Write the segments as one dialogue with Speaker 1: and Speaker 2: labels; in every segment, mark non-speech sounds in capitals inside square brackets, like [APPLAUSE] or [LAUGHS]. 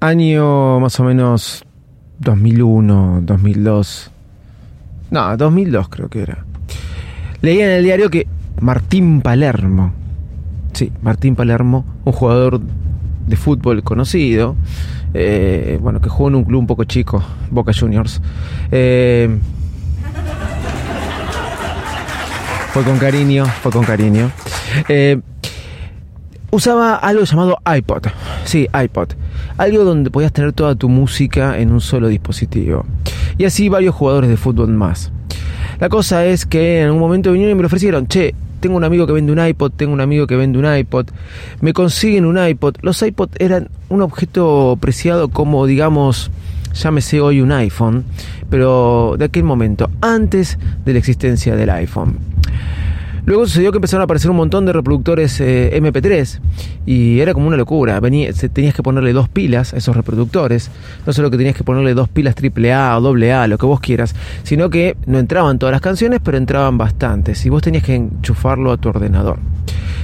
Speaker 1: Año más o menos 2001, 2002. No, 2002 creo que era. Leía en el diario que Martín Palermo, sí, Martín Palermo, un jugador de fútbol conocido, eh, bueno, que jugó en un club un poco chico, Boca Juniors. Eh, fue con cariño, fue con cariño. Eh, usaba algo llamado iPod. Sí, iPod. Algo donde podías tener toda tu música en un solo dispositivo. Y así varios jugadores de fútbol más. La cosa es que en un momento vinieron y me lo ofrecieron, che, tengo un amigo que vende un iPod, tengo un amigo que vende un iPod, me consiguen un iPod. Los iPod eran un objeto preciado como, digamos, llámese hoy un iPhone, pero de aquel momento, antes de la existencia del iPhone. Luego sucedió que empezaron a aparecer un montón de reproductores eh, MP3 y era como una locura. Venía, tenías que ponerle dos pilas a esos reproductores. No solo que tenías que ponerle dos pilas AAA o AA, lo que vos quieras, sino que no entraban todas las canciones, pero entraban bastantes y vos tenías que enchufarlo a tu ordenador.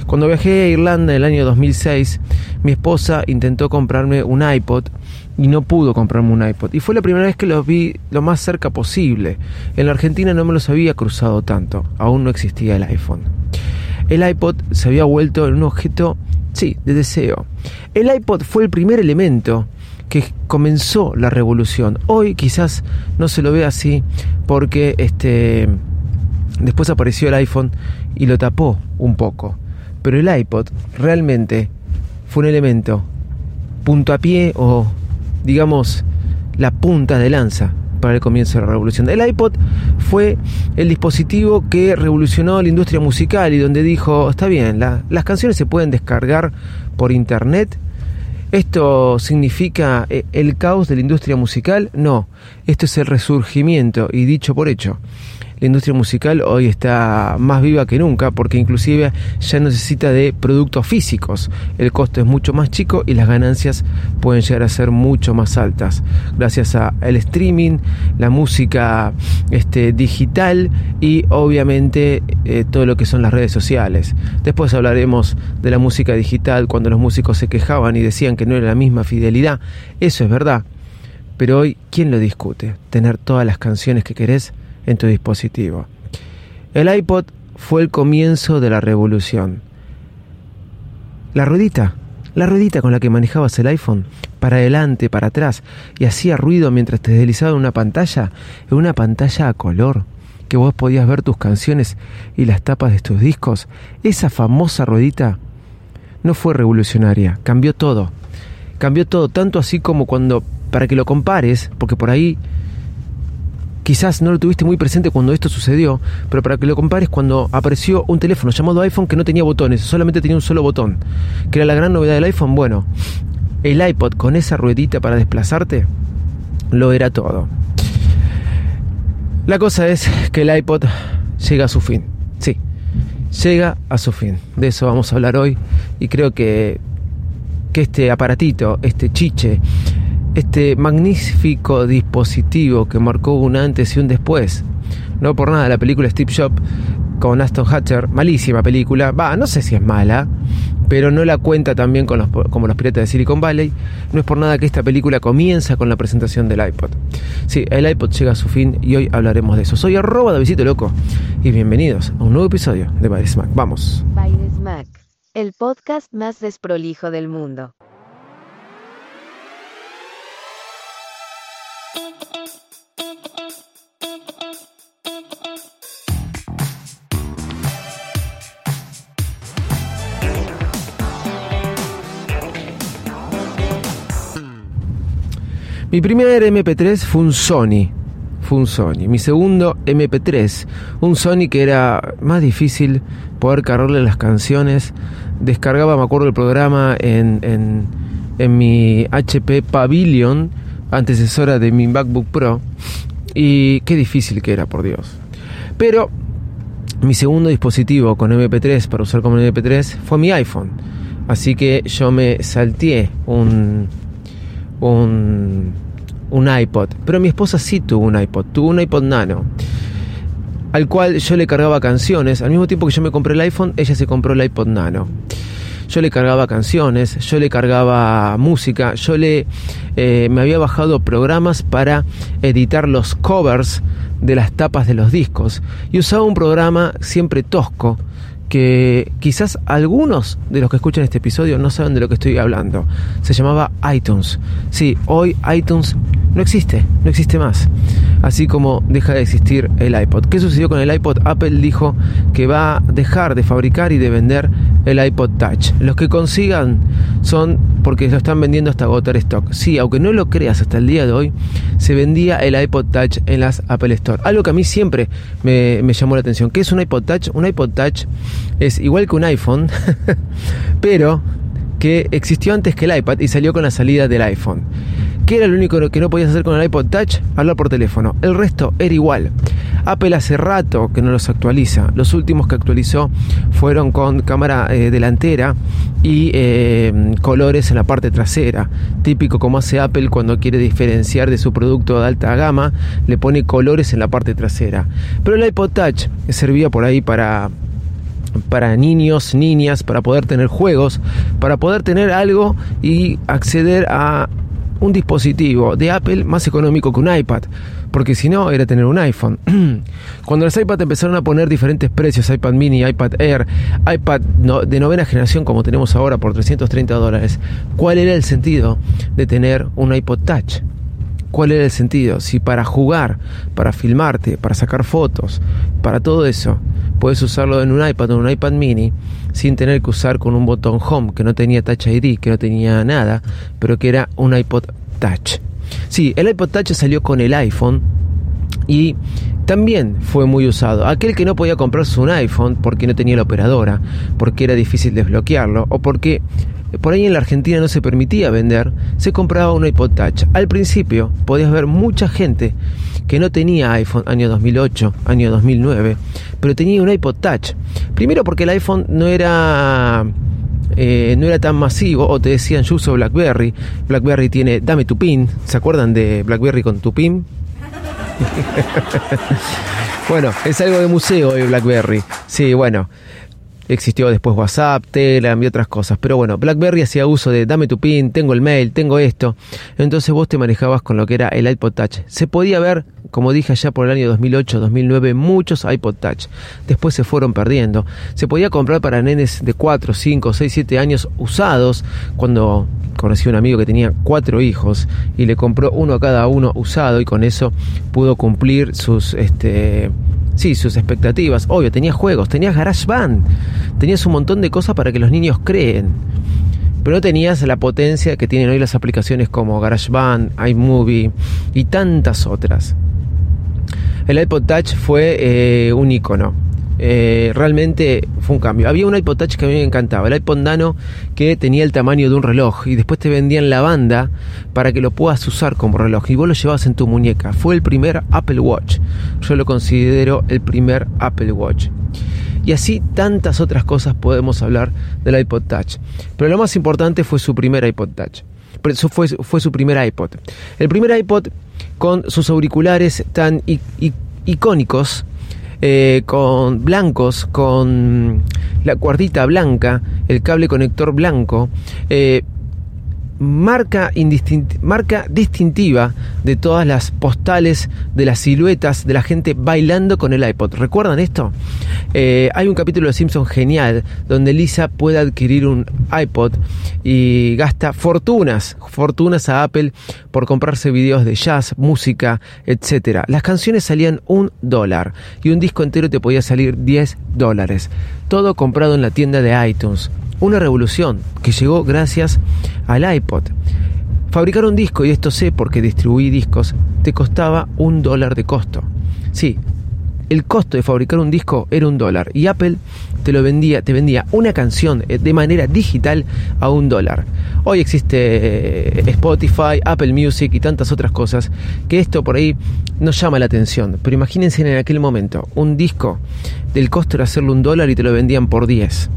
Speaker 1: Cuando viajé a Irlanda en el año 2006, mi esposa intentó comprarme un iPod y no pudo comprarme un iPod. Y fue la primera vez que los vi lo más cerca posible. En la Argentina no me los había cruzado tanto, aún no existía el iPhone. El iPod se había vuelto un objeto, sí, de deseo. El iPod fue el primer elemento que comenzó la revolución. Hoy quizás no se lo ve así porque este después apareció el iPhone y lo tapó un poco. Pero el iPod realmente fue un elemento pie o digamos, la punta de lanza para el comienzo de la revolución. El iPod fue el dispositivo que revolucionó la industria musical y donde dijo, está bien, las canciones se pueden descargar por internet. ¿Esto significa eh, el caos de la industria musical? No, esto es el resurgimiento y dicho por hecho la industria musical hoy está más viva que nunca porque inclusive ya necesita de productos físicos. El costo es mucho más chico y las ganancias pueden llegar a ser mucho más altas gracias al streaming, la música este, digital y obviamente eh, todo lo que son las redes sociales. Después hablaremos de la música digital cuando los músicos se quejaban y decían que no era la misma fidelidad. Eso es verdad. Pero hoy, ¿quién lo discute? Tener todas las canciones que querés en tu dispositivo. El iPod fue el comienzo de la revolución. La ruedita, la ruedita con la que manejabas el iPhone, para adelante, para atrás, y hacía ruido mientras te deslizaba en una pantalla, en una pantalla a color, que vos podías ver tus canciones y las tapas de tus discos, esa famosa ruedita no fue revolucionaria, cambió todo. Cambió todo, tanto así como cuando, para que lo compares, porque por ahí quizás no lo tuviste muy presente cuando esto sucedió, pero para que lo compares, cuando apareció un teléfono llamado iPhone que no tenía botones, solamente tenía un solo botón, que era la gran novedad del iPhone, bueno, el iPod con esa ruedita para desplazarte, lo era todo. La cosa es que el iPod llega a su fin, sí, llega a su fin. De eso vamos a hablar hoy y creo que, que este aparatito, este chiche, este magnífico dispositivo que marcó un antes y un después. No por nada la película Steve Jobs con Aston Hatcher, malísima película, va, no sé si es mala, pero no la cuenta también con los, como los piratas de Silicon Valley. No es por nada que esta película comienza con la presentación del iPod. Sí, el iPod llega a su fin y hoy hablaremos de eso. Soy arroba de Visito Loco y bienvenidos a un nuevo episodio de Baires Mac. Vamos.
Speaker 2: Baires Mac, el podcast más desprolijo del mundo.
Speaker 1: Mi primer MP3 fue un Sony. fue un Sony. Mi segundo MP3, un Sony que era más difícil poder cargarle las canciones. Descargaba, me acuerdo, el programa en, en, en mi HP Pavilion, antecesora de mi MacBook Pro. Y qué difícil que era, por Dios. Pero mi segundo dispositivo con MP3 para usar como MP3 fue mi iPhone. Así que yo me salteé un, un, un iPod. Pero mi esposa sí tuvo un iPod, tuvo un iPod Nano. Al cual yo le cargaba canciones. Al mismo tiempo que yo me compré el iPhone, ella se compró el iPod Nano yo le cargaba canciones, yo le cargaba música, yo le eh, me había bajado programas para editar los covers de las tapas de los discos y usaba un programa siempre tosco que quizás algunos de los que escuchan este episodio no saben de lo que estoy hablando. Se llamaba iTunes. Sí, hoy iTunes no existe, no existe más. Así como deja de existir el iPod. ¿Qué sucedió con el iPod? Apple dijo que va a dejar de fabricar y de vender el iPod Touch. Los que consigan son porque lo están vendiendo hasta agotar stock. Sí, aunque no lo creas hasta el día de hoy, se vendía el iPod Touch en las Apple Store. Algo que a mí siempre me, me llamó la atención. ¿Qué es un iPod Touch? Un iPod Touch es igual que un iPhone, [LAUGHS] pero que existió antes que el iPad y salió con la salida del iPhone. ¿Qué era lo único que no podías hacer con el iPod Touch? Hablar por teléfono. El resto era igual. Apple hace rato que no los actualiza. Los últimos que actualizó fueron con cámara eh, delantera y eh, colores en la parte trasera. Típico como hace Apple cuando quiere diferenciar de su producto de alta gama, le pone colores en la parte trasera. Pero el iPod Touch servía por ahí para para niños, niñas, para poder tener juegos, para poder tener algo y acceder a un dispositivo de Apple más económico que un iPad, porque si no era tener un iPhone. [CLEARS THROAT] Cuando los iPad empezaron a poner diferentes precios, iPad mini, iPad Air, iPad de novena generación como tenemos ahora por 330 dólares, ¿cuál era el sentido de tener un iPod Touch? ¿Cuál era el sentido? Si para jugar, para filmarte, para sacar fotos, para todo eso, puedes usarlo en un iPad o un iPad mini sin tener que usar con un botón home que no tenía Touch ID, que no tenía nada, pero que era un iPod Touch. Sí, el iPod Touch salió con el iPhone y también fue muy usado. Aquel que no podía comprarse un iPhone porque no tenía la operadora, porque era difícil desbloquearlo o porque por ahí en la Argentina no se permitía vender, se compraba un iPod Touch. Al principio podías ver mucha gente que no tenía iPhone año 2008, año 2009, pero tenía un iPod Touch. Primero porque el iPhone no era eh, no era tan masivo, o te decían yo uso BlackBerry, BlackBerry tiene dame tu pin, ¿se acuerdan de BlackBerry con tu pin? [LAUGHS] bueno, es algo de museo de BlackBerry, sí, bueno, Existió después WhatsApp, Telegram y otras cosas. Pero bueno, BlackBerry hacía uso de dame tu pin, tengo el mail, tengo esto. Entonces vos te manejabas con lo que era el iPod Touch. Se podía ver, como dije allá por el año 2008, 2009, muchos iPod Touch. Después se fueron perdiendo. Se podía comprar para nenes de 4, 5, 6, 7 años usados. Cuando conocí a un amigo que tenía cuatro hijos y le compró uno a cada uno usado y con eso pudo cumplir sus este Sí, sus expectativas. Obvio, tenías juegos, tenías GarageBand, tenías un montón de cosas para que los niños creen. Pero no tenías la potencia que tienen hoy las aplicaciones como GarageBand, iMovie y tantas otras. El iPod Touch fue eh, un icono eh, realmente fue un cambio. Había un iPod Touch que a mí me encantaba, el iPod Nano que tenía el tamaño de un reloj y después te vendían la banda para que lo puedas usar como reloj y vos lo llevabas en tu muñeca. Fue el primer Apple Watch. Yo lo considero el primer Apple Watch. Y así tantas otras cosas podemos hablar del iPod Touch. Pero lo más importante fue su primer iPod Touch. Eso fue, fue su primer iPod. El primer iPod con sus auriculares tan icónicos eh, con blancos, con la cuerdita blanca, el cable conector blanco. Eh, marca, marca distintiva de todas las postales, de las siluetas de la gente bailando con el iPod. ¿Recuerdan esto? Eh, hay un capítulo de Simpson genial donde Lisa puede adquirir un iPod y gasta fortunas, fortunas a Apple por comprarse videos de jazz, música, etc. Las canciones salían un dólar y un disco entero te podía salir 10 dólares. Todo comprado en la tienda de iTunes una revolución que llegó gracias al iPod. Fabricar un disco, y esto sé porque distribuí discos, te costaba un dólar de costo. Sí, el costo de fabricar un disco era un dólar y Apple te lo vendía, te vendía una canción eh, de manera digital a un dólar. Hoy existe eh, Spotify, Apple Music y tantas otras cosas que esto por ahí nos llama la atención. Pero imagínense en aquel momento un disco del costo era hacerlo un dólar y te lo vendían por 10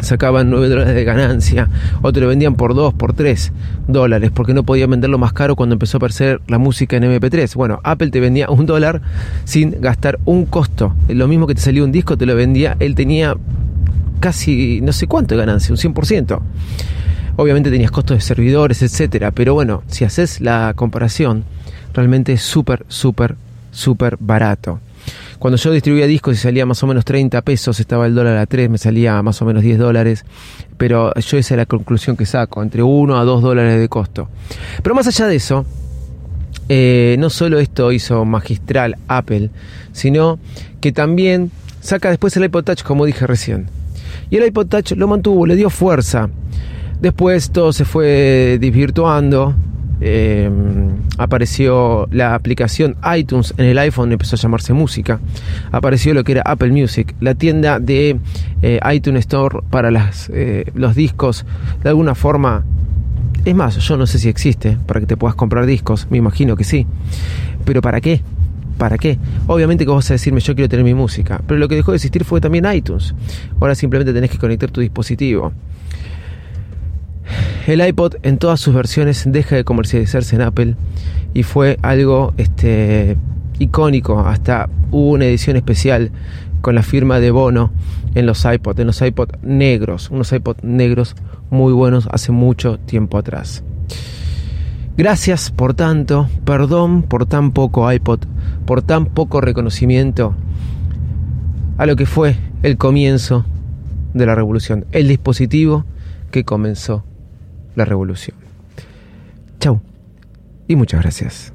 Speaker 1: sacaban 9 dólares de ganancia, o te lo vendían por 2, por 3 dólares, porque no podían venderlo más caro cuando empezó a aparecer la música en MP3. Bueno, Apple te vendía un dólar sin gastar un costo. Lo mismo que te salía un disco, te lo vendía, él tenía casi no sé cuánto de ganancia, un 100%. Obviamente tenías costos de servidores, etcétera, pero bueno, si haces la comparación, realmente es súper, súper, súper barato. Cuando yo distribuía discos y salía más o menos 30 pesos, estaba el dólar a 3, me salía más o menos 10 dólares. Pero yo esa es la conclusión que saco, entre 1 a 2 dólares de costo. Pero más allá de eso, eh, no solo esto hizo magistral Apple, sino que también saca después el iPod Touch, como dije recién. Y el iPod Touch lo mantuvo, le dio fuerza. Después todo se fue desvirtuando, eh, apareció la aplicación iTunes en el iPhone, empezó a llamarse música. Apareció lo que era Apple Music, la tienda de eh, iTunes Store para las, eh, los discos. De alguna forma, es más, yo no sé si existe para que te puedas comprar discos, me imagino que sí. Pero ¿para qué? ¿Para qué? Obviamente que vas a decirme yo quiero tener mi música, pero lo que dejó de existir fue también iTunes. Ahora simplemente tenés que conectar tu dispositivo el iPod en todas sus versiones deja de comercializarse en Apple y fue algo este, icónico. Hasta hubo una edición especial con la firma de Bono en los iPod, en los iPod negros, unos iPod negros muy buenos hace mucho tiempo atrás. Gracias por tanto, perdón por tan poco iPod, por tan poco reconocimiento a lo que fue el comienzo de la revolución, el dispositivo que comenzó la revolución. Chau y muchas gracias.